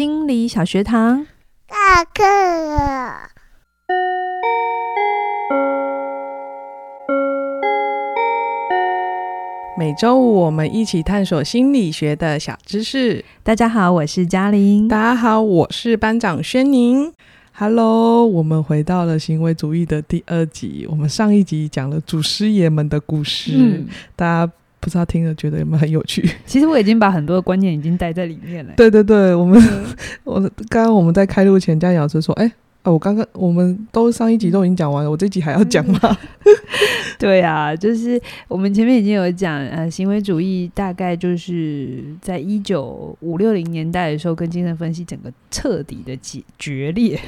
心理小学堂，下课了。每周五我们一起探索心理学的小知识。大家好，我是嘉玲。大家好，我是班长轩宁。Hello，我们回到了行为主义的第二集。我们上一集讲了祖师爷们的故事，嗯、大家不知道听了觉得有没有很有趣？其实我已经把很多的观念已经带在里面了。对对对，我们、嗯、我刚刚我们在开录前，嘉玲老师说：“哎、欸。”哦，我刚刚我们都上一集都已经讲完了，我这集还要讲吗？对啊，就是我们前面已经有讲，呃，行为主义大概就是在一九五六零年代的时候，跟精神分析整个彻底的决决裂，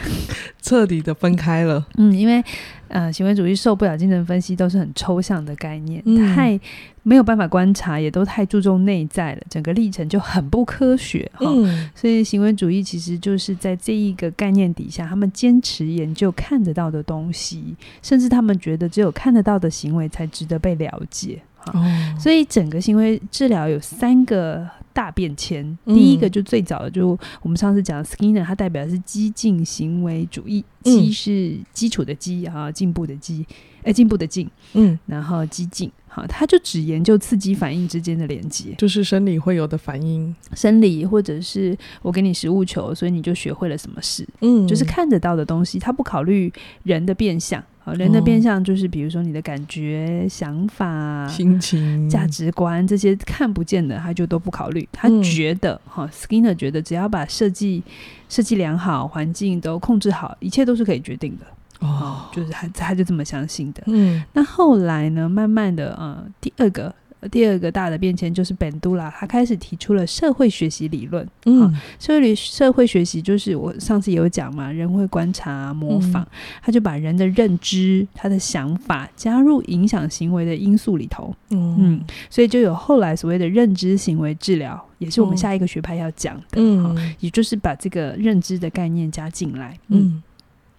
彻底的分开了。嗯，因为。呃，行为主义受不了精神分析，都是很抽象的概念，嗯、太没有办法观察，也都太注重内在了，整个历程就很不科学哈。嗯、所以行为主义其实就是在这一个概念底下，他们坚持研究看得到的东西，甚至他们觉得只有看得到的行为才值得被了解。哦、所以整个行为治疗有三个大变迁。嗯、第一个就最早的，就我们上次讲的 Skinner，它代表的是激进行为主义。激是基础的激啊，进步的激，哎、欸，进步的进。嗯，然后激进，好，他就只研究刺激反应之间的连接，就是生理会有的反应，生理或者是我给你食物球，所以你就学会了什么事。嗯，就是看得到的东西，他不考虑人的变相。好，人的变相就是，比如说你的感觉、想法、心情、价值观这些看不见的，他就都不考虑。他觉得，哈、嗯、Skinner 觉得，只要把设计设计良好，环境都控制好，一切都是可以决定的。哦，就是他他就这么相信的。嗯，那后来呢，慢慢的，呃，第二个。第二个大的变迁就是 Bandura，他开始提出了社会学习理论。嗯，社会社会学习就是我上次有讲嘛，人会观察、模仿，嗯、他就把人的认知、他的想法加入影响行为的因素里头。嗯，嗯，所以就有后来所谓的认知行为治疗，也是我们下一个学派要讲的。嗯，也就是把这个认知的概念加进来。嗯。嗯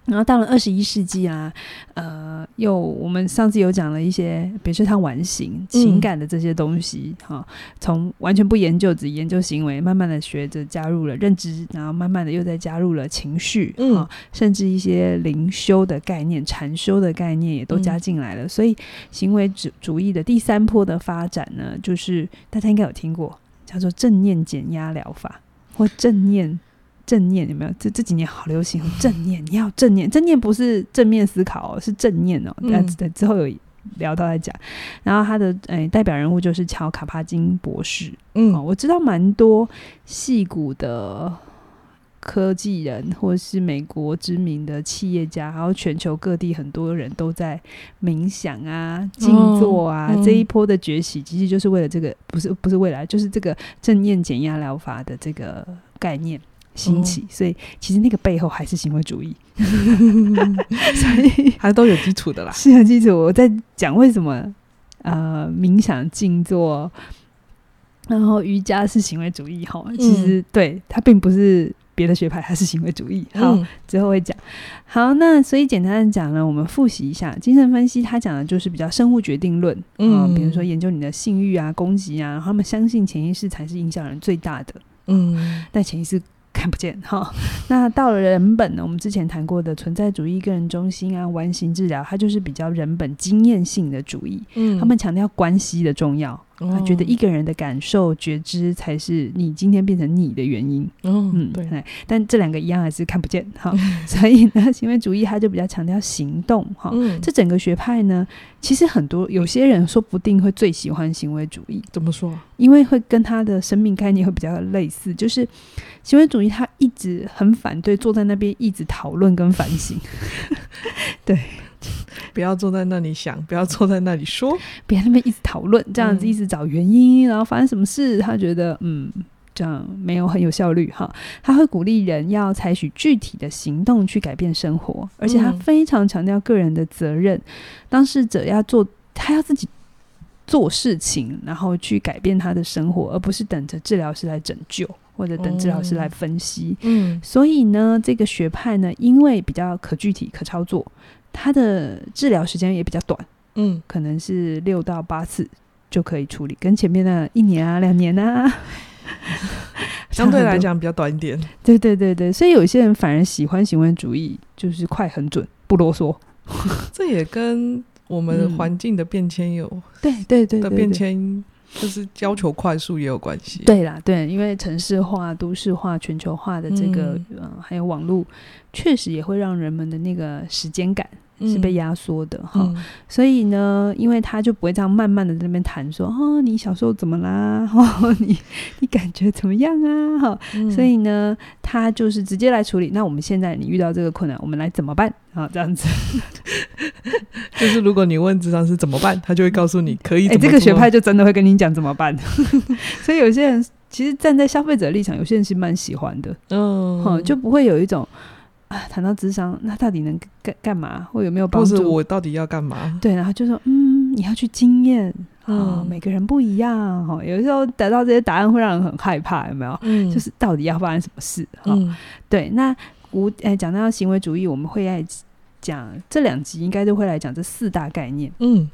然后到了二十一世纪啊，呃，又我们上次有讲了一些，比如说他完形、情感的这些东西，哈、嗯，从完全不研究，只研究行为，慢慢的学着加入了认知，然后慢慢的又再加入了情绪，嗯，甚至一些灵修的概念、禅修的概念也都加进来了。嗯、所以行为主主义的第三波的发展呢，就是大家应该有听过，叫做正念减压疗法或正念。正念有没有？这这几年好流行正念，你要正念，正念不是正面思考哦，是正念哦。那、嗯、之后有聊到来讲，然后他的诶、欸、代表人物就是乔卡帕金博士。嗯、哦，我知道蛮多戏骨的科技人，或是美国知名的企业家，还有全球各地很多人都在冥想啊、静坐啊。哦嗯、这一波的崛起，其实就是为了这个，不是不是未来，就是这个正念减压疗法的这个概念。兴起，所以其实那个背后还是行为主义，所以还都有基础的啦。是有基础。我在讲为什么呃冥想、静坐，然后瑜伽是行为主义哈。其实、嗯、对它并不是别的学派，它是行为主义。好，嗯、之后会讲。好，那所以简单的讲呢，我们复习一下精神分析，它讲的就是比较生物决定论。嗯，比如说研究你的性欲啊、攻击啊，他们相信潜意识才是影响人最大的。嗯，但潜意识。看不见哈，那到了人本呢？我们之前谈过的存在主义、个人中心啊、完形治疗，它就是比较人本经验性的主义。嗯，他们强调关系的重要。他觉得一个人的感受觉知才是你今天变成你的原因。嗯嗯，对。但这两个一样还是看不见哈，所以呢，行为主义他就比较强调行动哈。这整个学派呢，其实很多有些人说不定会最喜欢行为主义。怎么说？因为会跟他的生命概念会比较类似，就是行为主义他一直很反对坐在那边一直讨论跟反省。对。不要坐在那里想，不要坐在那里说，别那边一直讨论，这样子一直找原因，嗯、然后发生什么事，他觉得嗯，这样没有很有效率哈。他会鼓励人要采取具体的行动去改变生活，而且他非常强调个人的责任，嗯、当事者要做，他要自己做事情，然后去改变他的生活，而不是等着治疗师来拯救，或者等治疗师来分析。嗯，所以呢，这个学派呢，因为比较可具体、可操作。他的治疗时间也比较短，嗯，可能是六到八次就可以处理，跟前面的一年啊、两年啊，相对来讲比较短一点。对对对对，所以有些人反而喜欢行为主义，就是快、很准、不啰嗦。这也跟我们环境的变迁有、嗯、对对对，对，对，对的变迁。就是要求快速也有关系，对啦，对，因为城市化、都市化、全球化的这个，嗯，呃、还有网络，确实也会让人们的那个时间感。是被压缩的哈、嗯，所以呢，因为他就不会这样慢慢的在那边谈说，哦，你小时候怎么啦？哦，你你感觉怎么样啊？哈、嗯，所以呢，他就是直接来处理。那我们现在你遇到这个困难，我们来怎么办？啊，这样子，就是如果你问智商是怎么办，他就会告诉你可以。哎、欸，这个学派就真的会跟你讲怎么办。所以有些人其实站在消费者立场，有些人是蛮喜欢的，嗯，就不会有一种。谈到智商，那到底能干干嘛？或有没有帮助？或者我到底要干嘛？对，然后就说，嗯，你要去经验啊、嗯，每个人不一样哈。有的时候得到这些答案会让人很害怕，有没有？嗯，就是到底要发生什么事？哈、嗯，对。那古诶，讲到行为主义，我们会爱讲这两集，应该都会来讲这四大概念。嗯，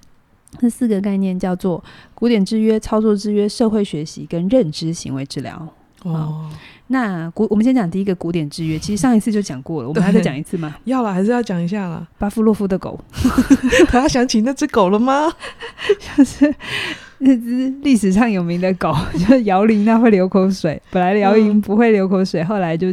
这四个概念叫做古典制约、操作制约、社会学习跟认知行为治疗。哦。那古，我们先讲第一个古典制约。其实上一次就讲过了，我们还再讲一次吗？要了，还是要讲一下了。巴夫洛夫的狗，他想起那只狗了吗？就是那只历史上有名的狗，就是摇铃那会流口水。本来摇铃不会流口水，嗯，后来就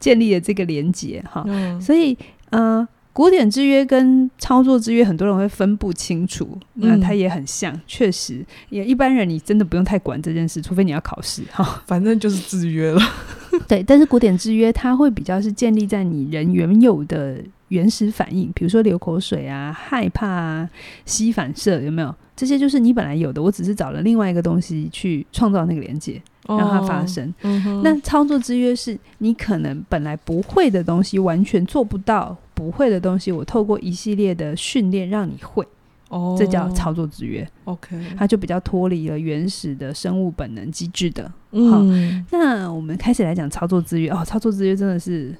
建立了这个连结哈，嗯。所以，嗯，呃。古典制约跟操作制约，很多人会分不清楚。那它也很像，确、嗯、实，也一般人你真的不用太管这件事，除非你要考试哈。反正就是制约了。对，但是古典制约它会比较是建立在你人原有的原始反应，比如说流口水啊、害怕啊、吸反射，有没有？这些就是你本来有的，我只是找了另外一个东西去创造那个连接。让它发生。哦嗯、那操作制约是你可能本来不会的东西，完全做不到不会的东西，我透过一系列的训练让你会。哦，这叫操作制约。OK，它就比较脱离了原始的生物本能机制的。嗯，那我们开始来讲操作制约。哦，操作制约真的是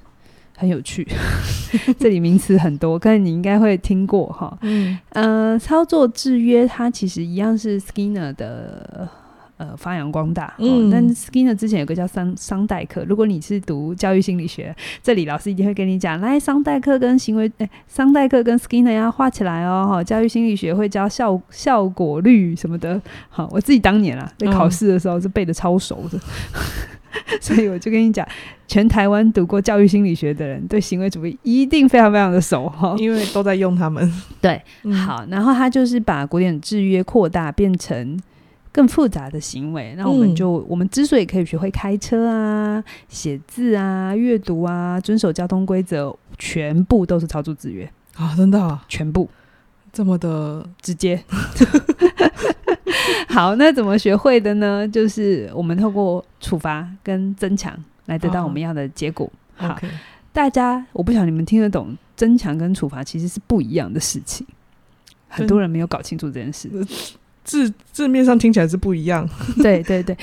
很有趣，这里名词很多，可能你应该会听过哈。嗯，呃，操作制约它其实一样是 Skinner 的。呃，发扬光大。嗯，哦、但 Skinner 之前有个叫桑桑代克。如果你是读教育心理学，这里老师一定会跟你讲，来桑代克跟行为，哎，桑代克跟 Skinner 要画起来哦。哈，教育心理学会教效效果率什么的。好，我自己当年啊，在考试的时候是背的超熟的，嗯、所以我就跟你讲，全台湾读过教育心理学的人，对行为主义一定非常非常的熟哈，因为都在用他们。对，嗯、好，然后他就是把古典制约扩大变成。更复杂的行为，那我们就、嗯、我们之所以可以学会开车啊、写字啊、阅读啊、遵守交通规则，全部都是操作制约啊！真的、啊，全部这么的直接。好，那怎么学会的呢？就是我们透过处罚跟增强来得到我们要的结果。哦、好.大家我不晓得你们听得懂，增强跟处罚其实是不一样的事情，很多人没有搞清楚这件事。字字面上听起来是不一样，对 对对，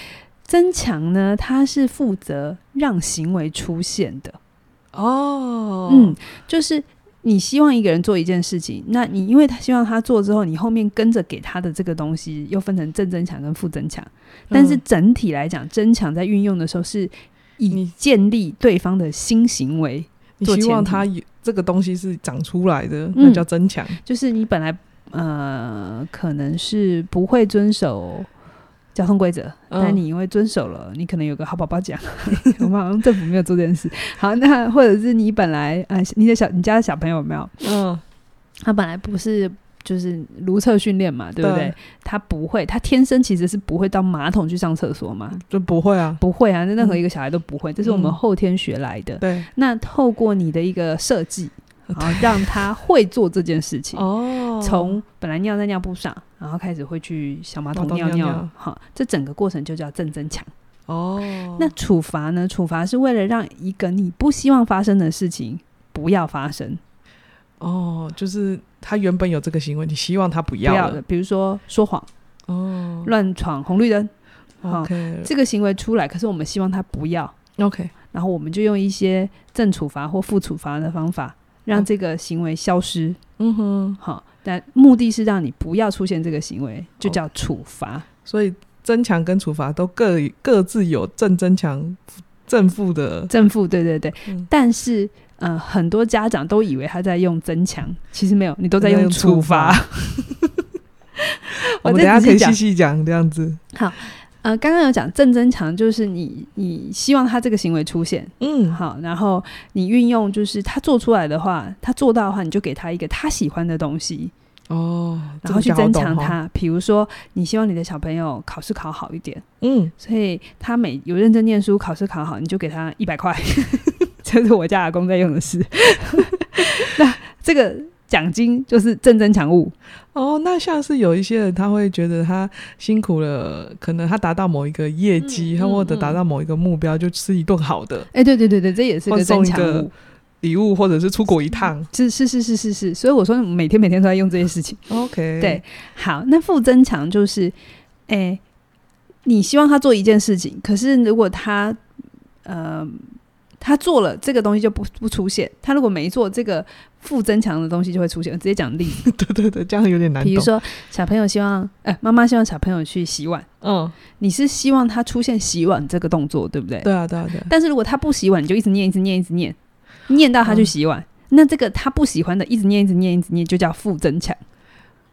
增强呢，它是负责让行为出现的哦，嗯，就是你希望一个人做一件事情，那你因为他希望他做之后，你后面跟着给他的这个东西又分成正增强跟负增强，但是整体来讲，增强在运用的时候是以建立对方的新行为，你希望他有这个东西是长出来的，那叫增强，嗯，就是你本来。呃，可能是不会遵守交通规则，嗯，但你因为遵守了，你可能有个好宝宝奖。我们好像政府没有做这件事。好，那或者是你本来呃，你的小你家的小朋友有没有？嗯，他本来不是就是如厕训练嘛，对不对，对？他不会，他天生其实是不会到马桶去上厕所嘛，就不会啊，不会啊，那任何一个小孩都不会，嗯，这是我们后天学来的。对，那透过你的一个设计。然后让他会做这件事情哦，从本来尿在尿布上，然后开始会去小马桶尿尿，哈，这整个过程就叫正增强哦。那处罚呢？处罚是为了让一个你不希望发生的事情不要发生哦，就是他原本有这个行为，你希望他不要，不要的，比如说说谎哦，乱闯红绿灯，OK，这个行为出来，可是我们希望他不要，OK，然后我们就用一些正处罚或负处罚的方法。让这个行为消失，嗯哼，好，但目的是让你不要出现这个行为，就叫处罚。所以增强跟处罚都各各自有正增强、正负的正负，对对对。嗯、但是，呃，很多家长都以为他在用增强，其实没有，你都在用处罚。我们等下可以细细讲这样子。好。呃，刚刚有讲正增强，就是你你希望他这个行为出现，嗯，好，然后你运用就是他做出来的话，他做到的话，你就给他一个他喜欢的东西哦，然后去增强他。比如说，你希望你的小朋友考试考好一点，嗯，所以他每有认真念书，考试考好，你就给他一百块，这是我家阿公在用的事。那这个。奖金就是正增强物哦，那像是有一些人他会觉得他辛苦了，可能他达到某一个业绩，他、嗯嗯、或者达到某一个目标，就吃一顿好的。哎、欸，对对对对，这也是个增强物礼物，或者是出国一趟。是是是是是是，所以我说每天每天都在用这些事情。OK，对，好，那负增强就是，哎、欸，你希望他做一件事情，可是如果他，呃。他做了这个东西就不不出现，他如果没做这个负增强的东西就会出现。直接讲例子，对对对，这样有点难。比如说小朋友希望，哎，妈妈希望小朋友去洗碗，嗯，你是希望他出现洗碗这个动作，对不对？对啊，对啊，对啊。但是如果他不洗碗，你就一直念，一直念，一直念，念到他去洗碗，嗯、那这个他不喜欢的，一直念，一直念，一直念，就叫负增强。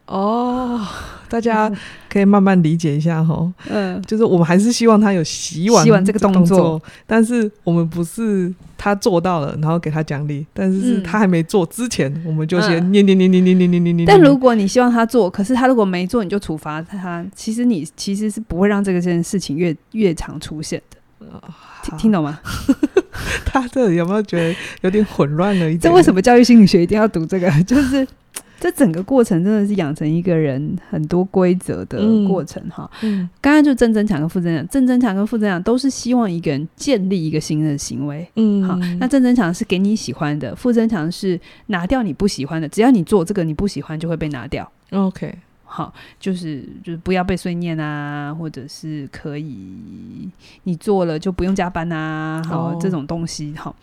哦，大家可以慢慢理解一下哈。嗯，就是我们还是希望他有洗碗、洗碗这个动作，但是我们不是他做到了，然后给他奖励，但是是他还没做之前，我们就先念念念念念念念念念。但如果你希望他做，可是他如果没做，你就处罚他。其实你其实是不会让这个件事情越越常出现的。听听懂吗？他这里有没有觉得有点混乱了一点？这为什么教育心理学一定要读这个？就是。这整个过程真的是养成一个人很多规则的过程哈。嗯，刚刚就正增强跟负增强，正增强跟负增强都是希望一个人建立一个新的行为。嗯，好，那正增强是给你喜欢的，负增强是拿掉你不喜欢的。只要你做这个你不喜欢，就会被拿掉。OK，好，就是就是不要被碎念啊，或者是可以你做了就不用加班啊，好，哦，这种东西好。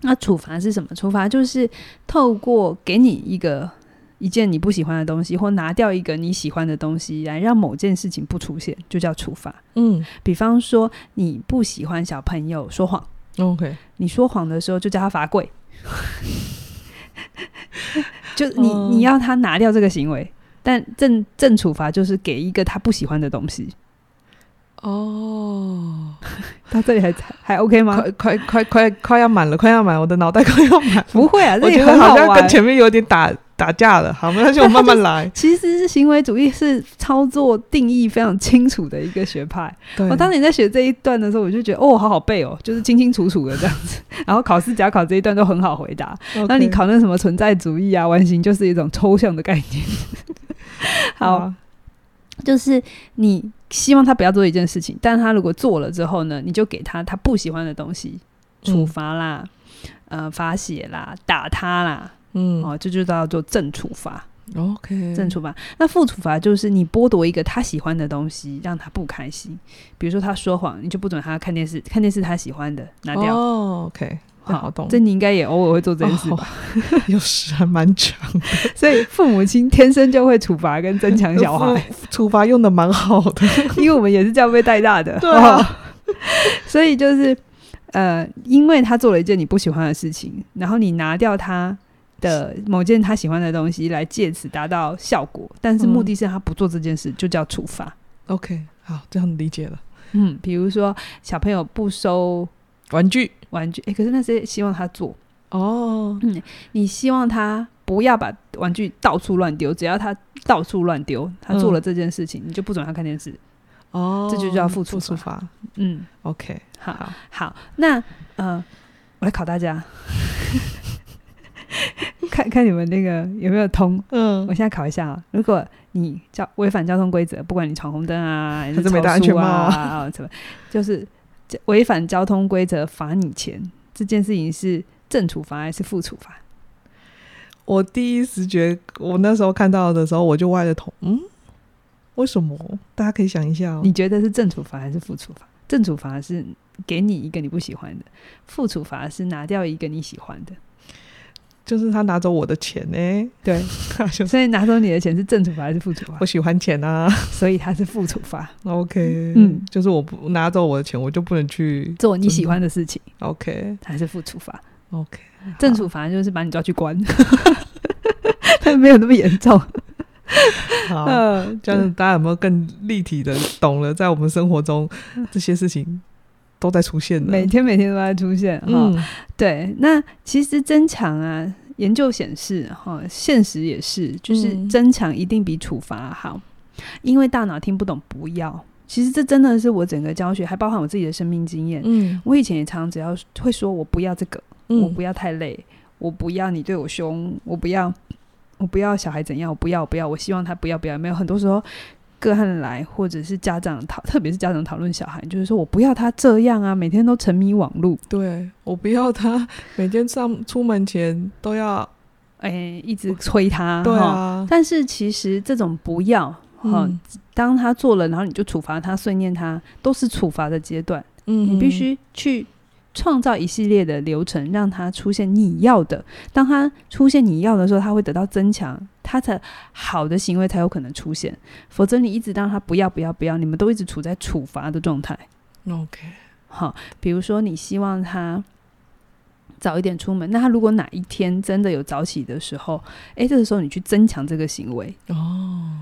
那处罚是什么？处罚就是透过给你一个。一件你不喜欢的东西，或拿掉一个你喜欢的东西，来让某件事情不出现，就叫处罚。嗯，比方说你不喜欢小朋友说谎，OK，你说谎的时候就叫他罚跪，就你你要他拿掉这个行为，但正正处罚就是给一个他不喜欢的东西。哦，到这里还还 OK 吗？快快快快快要满了，快要满，我的脑袋快要满。不会啊，这里我觉得好像跟前面有点打。打架了，好，没关系，我慢慢来。其实是行为主义是操作定义非常清楚的一个学派。我对当年在学这一段的时候，我就觉得哦，好好背哦，就是清清楚楚的这样子。然后考试假考这一段都很好回答。那你考那什么存在主义啊、完形，就是一种抽象的概念。好，啊、就是你希望他不要做一件事情，但他如果做了之后呢，你就给他他不喜欢的东西，处罚啦，嗯、呃，罚写啦，打他啦。嗯，哦，这就叫做正处罚。OK，正处罚。那负处罚就是你剥夺一个他喜欢的东西，让他不开心。比如说他说谎，你就不准他看电视，看电视他喜欢的拿掉。哦，OK，好，好懂。这你应该也偶尔会做这件事吧？哦、有时还蛮长的。所以父母亲天生就会处罚跟增强小孩，处罚用的蛮好的，因为我们也是这样被带大的。对啊，哦、所以就是呃，因为他做了一件你不喜欢的事情，然后你拿掉他。的某件他喜欢的东西，来借此达到效果，但是目的是他不做这件事，嗯、就叫处罚。OK，好，这样理解了。嗯，比如说小朋友不收玩具，玩具，哎、欸，可是那是希望他做哦。嗯，你希望他不要把玩具到处乱丢，只要他到处乱丢，他做了这件事情，嗯、你就不准他看电视。哦，这就叫付出处罚。嗯，OK，好好，好，那呃，我来考大家。看看你们那个有没有通？嗯，我现在考一下啊。如果你交违反交通规则，不管你闯红灯啊，还是没戴安全帽啊，什么，就是违反交通规则罚你钱，这件事情是正处罚还是负处罚？我第一时觉，我那时候看到的时候，我就歪着头。嗯，为什么？大家可以想一下哦。你觉得是正处罚还是负处罚？正处罚是给你一个你不喜欢的，负处罚是拿掉一个你喜欢的。就是他拿走我的钱呢。对，所以拿走你的钱是正处罚还是负处罚？我喜欢钱啊，所以他是负处罚。OK，嗯，就是我不拿走我的钱，我就不能去做你喜欢的事情。OK，还是负处罚？OK，正处罚就是把你抓去关，但 没有那么严重。好，这样大家有没有更立体的懂了？在我们生活中，这些事情都在出现的，每天每天都在出现。哈、嗯，对。那其实增强啊，研究显示，哈，现实也是，就是增强一定比处罚好，因为大脑听不懂不要。其实这真的是我整个教学，还包含我自己的生命经验。嗯，我以前也常常只要会说我不要这个，嗯、我不要太累，我不要你对我凶，我不要。我不要小孩怎样，我不要，我不要，我希望他不要，不要。没有很多时候，个案来或者是家长讨，特别是家长讨论小孩，就是说我不要他这样啊，每天都沉迷网络。对，我不要他每天上出门前都要，哎、欸，一直催他。对啊。但是其实这种不要，哈、嗯，当他做了，然后你就处罚他、训练他，都是处罚的阶段。嗯，你必须去。创造一系列的流程，让它出现你要的。当他出现你要的时候，他会得到增强，他的好的行为才有可能出现。否则，你一直让他不要、不要、不要，你们都一直处在处罚的状态。OK，好，比如说你希望他。早一点出门，那他如果哪一天真的有早起的时候，哎，这个时候你去增强这个行为哦，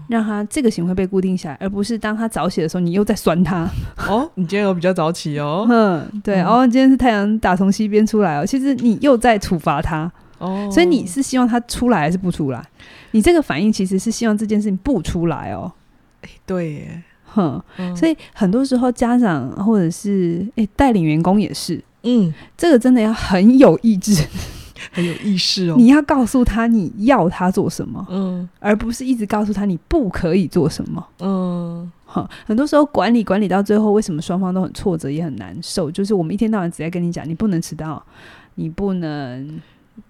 让他这个行为被固定下来，而不是当他早起的时候，你又在酸他 哦。你今天有比较早起哦，嗯，对，嗯、哦，今天是太阳打从西边出来哦，其实你又在处罚他哦，所以你是希望他出来还是不出来？你这个反应其实是希望这件事情不出来哦。哎，对耶，哼，嗯、所以很多时候家长或者是哎带领员工也是。嗯，这个真的要很有意志，很有意识哦。你要告诉他你要他做什么，嗯，而不是一直告诉他你不可以做什么，嗯。好，很多时候管理管理到最后，为什么双方都很挫折也很难受？就是我们一天到晚只在跟你讲，你不能迟到，你不能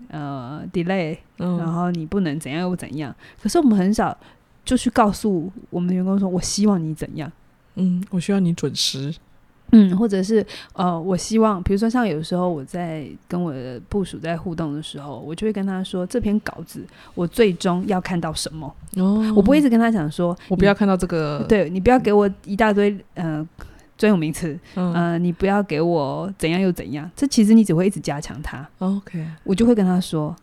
呃 delay，嗯，然后你不能怎样又怎样。可是我们很少就去告诉我们的员工说，我希望你怎样，嗯，我希望你准时。嗯，或者是呃，我希望，比如说像有时候我在跟我的部署在互动的时候，我就会跟他说，这篇稿子我最终要看到什么。哦，我不会一直跟他讲说，我不要看到这个，对，你不要给我一大堆呃专有名词，嗯、呃，你不要给我怎样又怎样，这其实你只会一直加强他。OK，我就会跟他说，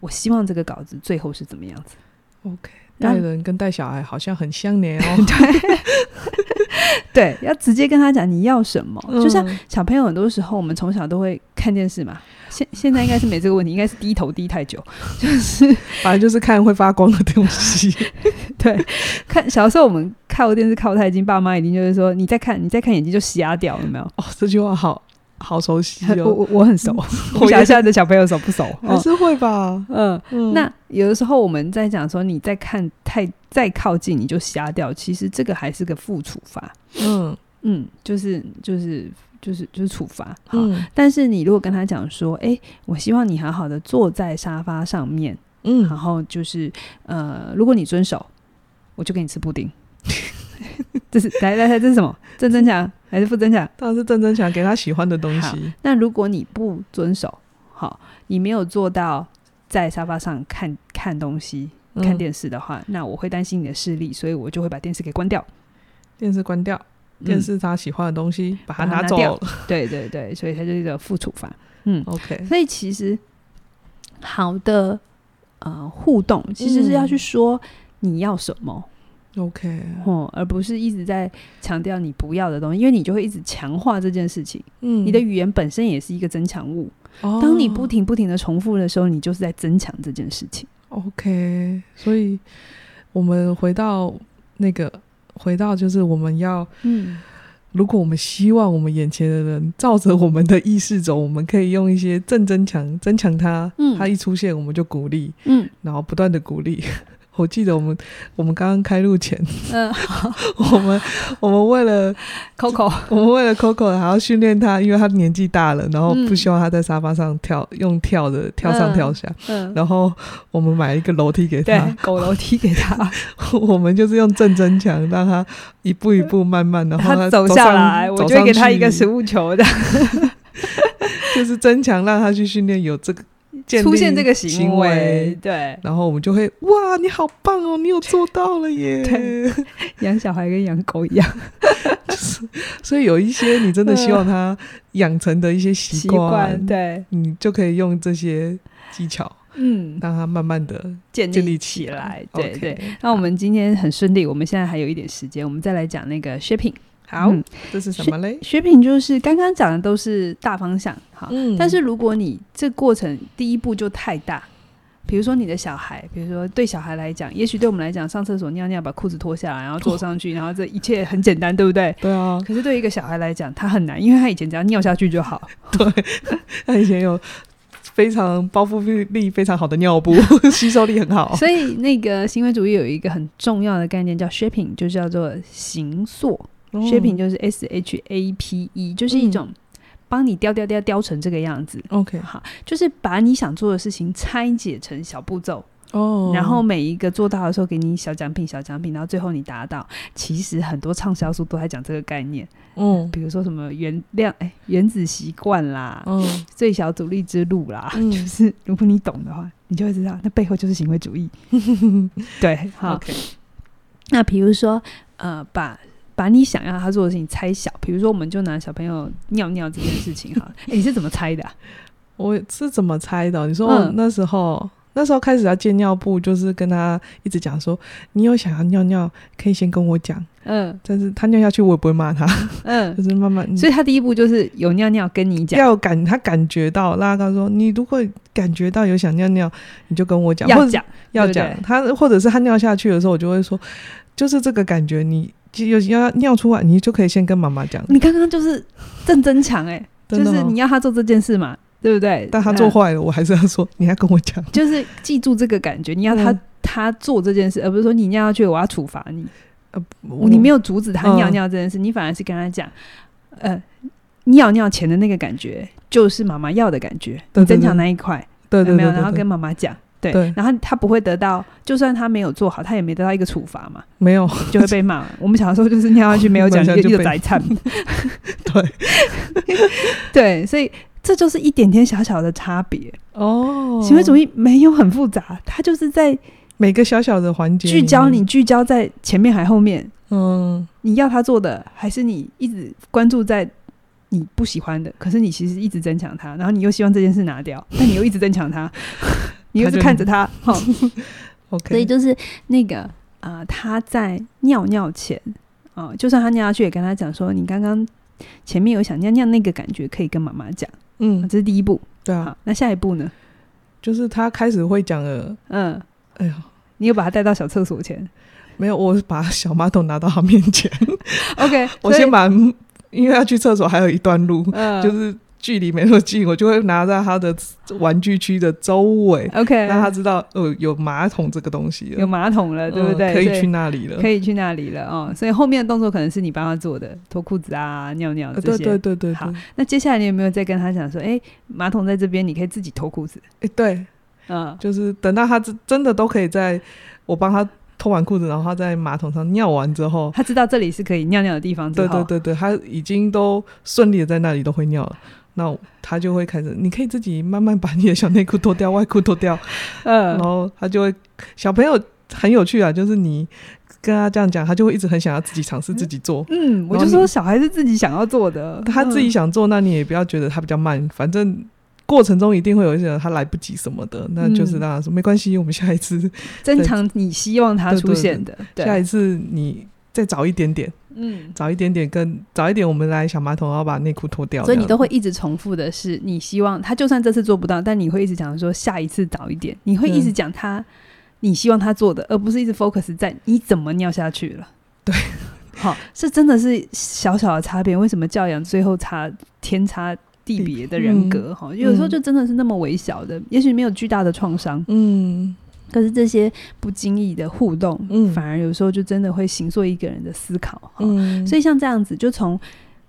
我希望这个稿子最后是怎么样子。OK，带人跟带小孩好像很相连哦。对。对，要直接跟他讲你要什么。嗯、就像小朋友，很多时候我们从小都会看电视嘛。现现在应该是没这个问题，应该是低头低太久，就是反正就是看会发光的东西。对，看小时候我们靠电视靠太近，爸妈一定就是说你再看，你再看眼睛就瞎掉，有没有？哦，这句话好好熟悉哦，我我很熟。我想现在的小朋友熟不熟？还是会吧。嗯嗯。那有的时候我们在讲说你再看太。再靠近你就瞎掉，其实这个还是个负处罚。嗯嗯，就是就是就是就是处罚。嗯，但是你如果跟他讲说，哎、欸，我希望你好好的坐在沙发上面，嗯，然后就是呃，如果你遵守，我就给你吃布丁。这是来来来，这是什么？正增强还是负增强？当然是正增强，给他喜欢的东西。那如果你不遵守，好，你没有做到在沙发上看看东西。看电视的话，嗯、那我会担心你的视力，所以我就会把电视给关掉。电视关掉，电视他喜欢的东西，嗯、把它拿走。拿对对对，所以它就是一个负处罚。嗯，OK。所以其实好的呃互动，其实是要去说你要什么，OK，哦，而不是一直在强调你不要的东西，因为你就会一直强化这件事情。嗯，你的语言本身也是一个增强物。哦，当你不停不停的重复的时候，你就是在增强这件事情。OK，所以我们回到那个，回到就是我们要，嗯，如果我们希望我们眼前的人照着我们的意识走，我们可以用一些正增强，增强他，嗯，他一出现我们就鼓励，嗯，然后不断的鼓励。我记得我们我们刚刚开录前，嗯，我们我们为了 Coco，我们为了 Coco 还要训练他，因为他年纪大了，然后不希望他在沙发上跳，用跳的跳上跳下，嗯，然后我们买一个楼梯给他，狗楼梯给他，我们就是用正增强，让他一步一步慢慢的，然后他走下来，我就会给他一个食物球的，就是增强让他去训练有这个。出现这个行为，对，然后我们就会哇，你好棒哦，你有做到了 耶！对，养小孩跟养狗一样，就是，所以有一些你真的希望他养成的一些习惯，对，你就可以用这些技巧，嗯，让他慢慢的建立起来。对对，那我们今天很顺利，我们现在还有一点时间，我们再来讲那个 shipping。好，嗯、这是什么嘞？学品就是刚刚讲的都是大方向，好。嗯、但是如果你这过程第一步就太大，比如说你的小孩，比如说对小孩来讲，也许对我们来讲，上厕所尿尿把裤子脱下来，然后坐上去，哦、然后这一切很简单，对不对？对啊。可是对一个小孩来讲，他很难，因为他以前只要尿下去就好。对，他以前有非常包覆力非常好的尿布，吸收力很好。所以那个行为主义有一个很重要的概念叫 shaping，就叫做形塑。Shaping 就是 S H A P E，就是一种帮你雕雕雕雕成这个样子。OK，好，就是把你想做的事情拆解成小步骤哦，然后每一个做到的时候给你小奖品、小奖品，然后最后你达到。其实很多畅销书都在讲这个概念，嗯，比如说什么原量哎原子习惯啦，嗯，最小阻力之路啦，就是如果你懂的话，你就会知道那背后就是行为主义。对，好。那比如说呃，把把你想要他做的事情拆小，比如说，我们就拿小朋友尿尿这件事情哈，欸，你是怎么拆的啊？我是怎么拆的？你说那时候，嗯，那时候开始要借尿布，就是跟他一直讲说，你有想要尿尿，可以先跟我讲，嗯，但是他尿下去，我也不会骂他，嗯，就是慢慢。所以他第一步就是有尿尿跟你讲，要感他感觉到，拉他说，你如果感觉到有想尿尿，你就跟我讲，要讲要讲。他，或者是他尿下去的时候，我就会说，就是这个感觉，你。就有要尿出来，你就可以先跟妈妈讲。你刚刚就是正增强哎，就是你要他做这件事嘛，对不对？但他做坏了，我还是要说，你要跟我讲。就是记住这个感觉，你要他他做这件事，而不是说你尿下去，我要处罚你。呃，你没有阻止他尿尿这件事，你反而是跟他讲，呃，尿尿前的那个感觉就是妈妈要的感觉，你增强那一块，对对，没有，然后跟妈妈讲。对，对，然后他不会得到，就算他没有做好，他也没得到一个处罚嘛，没有就会被骂。我们小时候就是尿下去没有讲一个一个宰惨，对 对，所以这就是一点点小小的差别哦。行为主义没有很复杂，它就是在每个小小的环节聚焦你，聚焦在前面还后面。嗯，你要他做的，还是你一直关注在你不喜欢的？可是你其实一直增强他，然后你又希望这件事拿掉，但你又一直增强他。你又是看着他，好，OK，所以就是那个啊、呃，他在尿尿前啊、呃，就算他尿下去，也跟他讲说，你刚刚前面有想尿尿那个感觉，可以跟妈妈讲，嗯，这是第一步，对啊，那下一步呢？就是他开始会讲了，嗯，哎呀，你又把他带到小厕所前？没有，我把小马桶拿到他面前，OK，我先把，因为要去厕所还有一段路，嗯，就是。距离没那么近，我就会拿在他的玩具区的周围，OK，让他知道呃有马桶这个东西，有马桶了，对不对？可以去那里了，可以去那里了哦。所以后面的动作可能是你帮他做的，脱裤子啊、尿尿这些。对对对对。好，那接下来你有没有再跟他讲说，哎，马桶在这边，你可以自己脱裤子？哎，对，嗯，就是等到他真真的都可以在我帮他脱完裤子，然后他在马桶上尿完之后，他知道这里是可以尿尿的地方。对对对对，他已经都顺利的在那里都会尿了。那他就会开始，你可以自己慢慢把你的小内裤脱掉，外裤脱掉，嗯，然后他就会，小朋友很有趣啊，就是你跟他这样讲，他就会一直很想要自己尝试自己做，嗯，我就说小孩是自己想要做的，他自己想做，那你也不要觉得他比较慢，反正过程中一定会有一些人他来不及什么的，那就是让他说没关系，我们下一次增强你希望他出现的，下一次你再早一点点。嗯，早一点点跟早一点，我们来小马桶，然后把内裤脱掉。所以你都会一直重复的是，你希望他就算这次做不到，但你会一直讲说下一次早一点。你会一直讲他，你希望他做的，而不是一直 focus 在你怎么尿下去了。对，好，是真的是小小的差别。为什么教养最后差天差地别的人格？哈、嗯，有时候就真的是那么微小的，也许没有巨大的创伤。嗯。可是这些不经意的互动，嗯，反而有时候就真的会形塑一个人的思考，嗯，所以像这样子，就从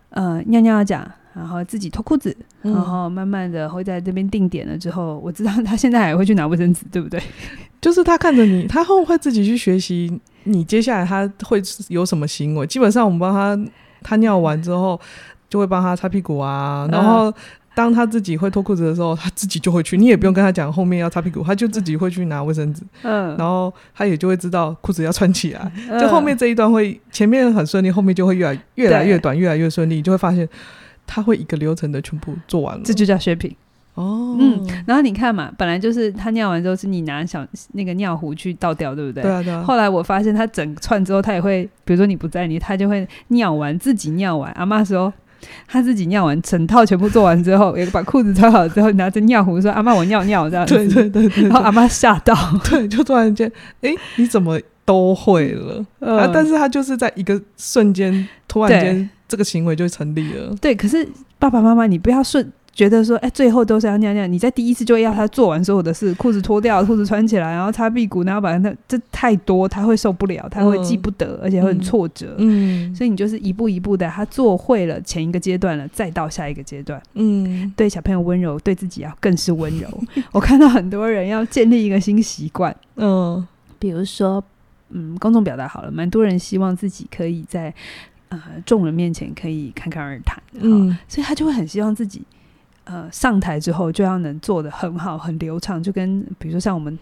呃尿尿讲，然后自己脱裤子，然后慢慢的会在这边定点了之后，我知道他现在还会去拿卫生纸，对不对？就是他看着你，他会会自己去学习你接下来他会有什么行为。基本上我们帮他，他尿完之后就会帮他擦屁股啊，然后。当他自己会脱裤子的时候，他自己就会去，你也不用跟他讲后面要擦屁股，他就自己会去拿卫生纸。嗯，然后他也就会知道裤子要穿起来。就后面这一段会前面很顺利，后面就会越来越来越短，越来越顺利，你就会发现他会一个流程的全部做完了。这就叫 shaping。哦，嗯，然后你看嘛，本来就是他尿完之后是你拿小那个尿壶去倒掉，对不对？对啊，对啊。后来我发现他整串之后，他也会，比如说你不在你，他就会尿完自己尿完。阿妈说他自己尿完整套全部做完之后，也把裤子穿好之后，拿着尿壶说：“阿妈，我尿尿。”这样子。对对对对。然后阿妈吓到，对，就突然间，哎，你怎么都会了？嗯、啊！但是他就是在一个瞬间，突然间这个行为就成立了。对，可是爸爸妈妈，你不要顺。觉得说，哎、欸，最后都是要尿尿。你在第一次就要他做完所有的事，裤子脱掉，裤子穿起来，然后擦屁股，然后把那这太多，他会受不了，他会记不得，嗯、而且会很挫折。嗯，所以你就是一步一步的，他做会了前一个阶段了，再到下一个阶段。嗯，对小朋友温柔，对自己要更是温柔。我看到很多人要建立一个新习惯，嗯，比如说，嗯，公众表达好了，蛮多人希望自己可以在呃众人面前可以侃侃而谈，嗯，所以他就会很希望自己。呃，上台之后就要能做的很好、很流畅，就跟比如说像我们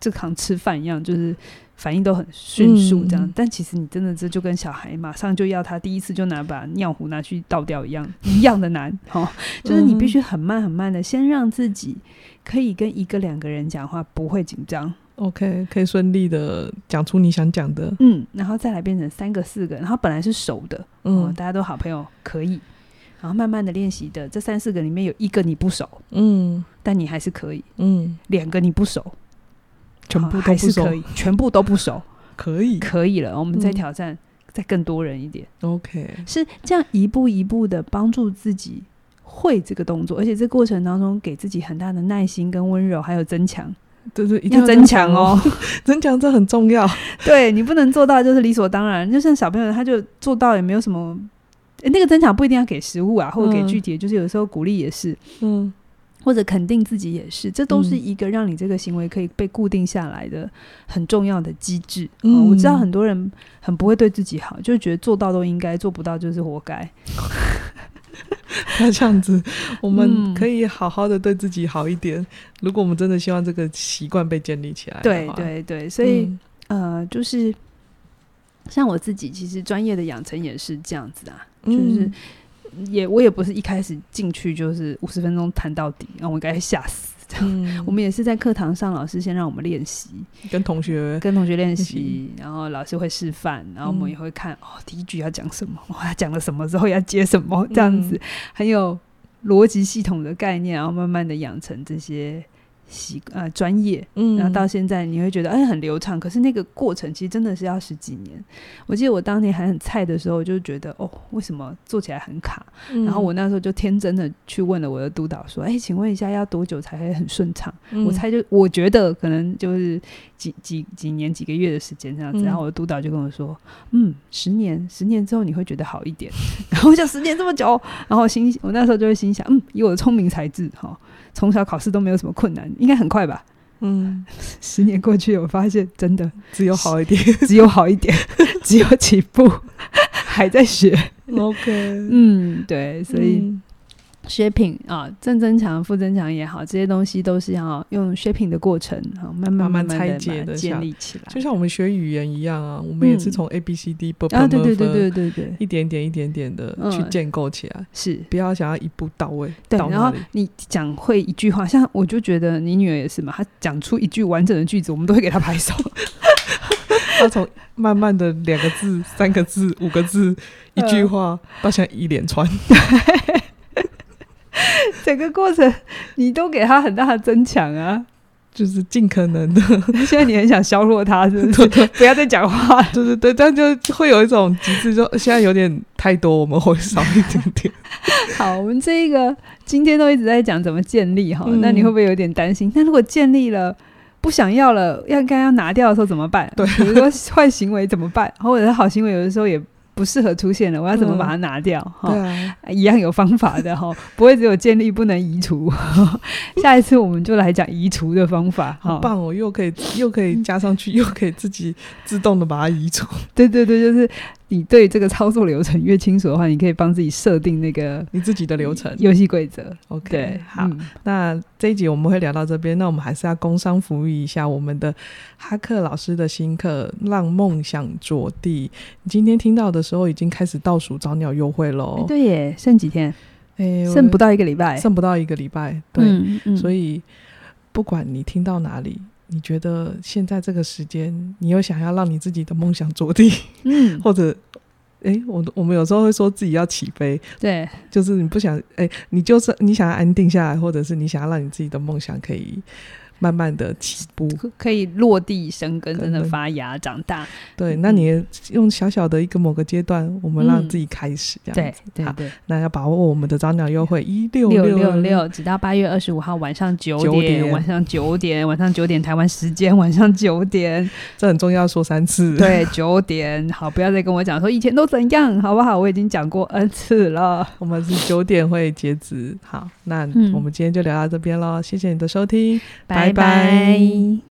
这行吃饭一样，就是反应都很迅速这样。嗯、但其实你真的这就跟小孩马上就要他第一次就拿把尿壶拿去倒掉一样，一样的难。哦，就是你必须很慢很慢的，先让自己可以跟一个两个人讲话不会紧张，OK，可以顺利的讲出你想讲的。嗯，然后再来变成三个四个，然后本来是熟的，嗯、呃，大家都好朋友，可以。然后慢慢的练习的，这三四个里面有一个你不熟，嗯，但你还是可以，嗯，两个你不熟，全部都不熟，还是可以，全部都不熟，可以，可以了。我们再挑战，嗯、再更多人一点，OK，是这样一步一步的帮助自己会这个动作，而且这过程当中给自己很大的耐心跟温柔，还有增强，对对，一定要增强哦，增强这很重要，对你不能做到就是理所当然，就像小朋友他就做到也没有什么。欸、那个增强不一定要给食物啊，或者给具体的，嗯、就是有时候鼓励也是，嗯，或者肯定自己也是，这都是一个让你这个行为可以被固定下来的很重要的机制。嗯、哦，我知道很多人很不会对自己好，就是觉得做到都应该，做不到就是活该。那这样子，我们可以好好的对自己好一点。嗯、如果我们真的希望这个习惯被建立起来，对对对，所以、嗯、呃，就是像我自己，其实专业的养成也是这样子啊。就是也我也不是一开始进去就是五十分钟谈到底，然后我应该吓死。嗯、我们也是在课堂上，老师先让我们练习，跟同学跟同学练习，然后老师会示范，然后我们也会看、嗯、哦，第一句要讲什么，哦、他讲了什么之后要接什么，这样子、嗯、很有逻辑系统的概念，然后慢慢的养成这些。习呃专业，嗯，然后到现在你会觉得哎很流畅，可是那个过程其实真的是要十几年。我记得我当年还很菜的时候，就觉得哦为什么做起来很卡？嗯、然后我那时候就天真的去问了我的督导说，哎，请问一下要多久才会很顺畅？嗯、我猜就我觉得可能就是几几几年几个月的时间这样子。然后我的督导就跟我说，嗯，十年十年之后你会觉得好一点。然后我想十年这么久，然后心我那时候就会心想，嗯，以我的聪明才智哈。从小考试都没有什么困难，应该很快吧？嗯，十年过去，我发现真的 只有好一点，只有好一点，只有起步，还在学。OK，嗯，对，所以。嗯 shaping 啊，正增强、负增强也好，这些东西都是要用 shaping 的过程，慢慢慢拆解的建立起来。就像我们学语言一样啊，我们也是从 A B C D，啊，对对对对对对，一点点一点点的去建构起来，是不要想要一步到位。对，然后你讲会一句话，像我就觉得你女儿也是嘛，她讲出一句完整的句子，我们都会给她拍手。她从慢慢的两个字、三个字、五个字、一句话，到现在一连串。整个过程你都给他很大的增强啊，就是尽可能的。现在你很想削弱他，是不是？对不要再讲话，对对对，但就会有一种极致，就现在有点太多，我们会少一点点。好，我们这一个今天都一直在讲怎么建立哈，嗯、那你会不会有点担心？那如果建立了不想要了，要该要拿掉的时候怎么办？对，比如说坏行为怎么办？或者是好行为，有的时候也。不适合出现了，我要怎么把它拿掉？哈、嗯，一样有方法的哈，不会只有建立不能移除。下一次我们就来讲移除的方法，好棒哦！又可以又可以加上去，又可以自己自动的把它移除。对对对，就是你对这个操作流程越清楚的话，你可以帮自己设定那个你自己的流程、游戏规则。OK，对，好，嗯、那这一集我们会聊到这边。那我们还是要工商服务一下我们的哈克老师的新课《让梦想着地》。你今天听到的时候，已经开始倒数找鸟优惠喽。对耶，剩几天？哎，剩不到一个礼拜，剩不到一个礼拜。对，嗯嗯、所以不管你听到哪里。你觉得现在这个时间，你又想要让你自己的梦想着地，嗯，或者，哎、欸，我我们有时候会说自己要起飞，对，就是你不想，哎、欸，你就是你想要安定下来，或者是你想要让你自己的梦想可以。慢慢的起步，可以落地生根，真的发芽长大。对，那你用小小的一个某个阶段，我们让自己开始这样子。对对对，那要把握我们的早鸟优惠，一六六六六，直到八月二十五号晚上九点，晚上九点，晚上九点台湾时间，晚上九点，这很重要，说三次。对，九点，好，不要再跟我讲说以前都怎样，好不好？我已经讲过 N 次了。我们是九点会截止。好，那我们今天就聊到这边喽，谢谢你的收听，拜。拜。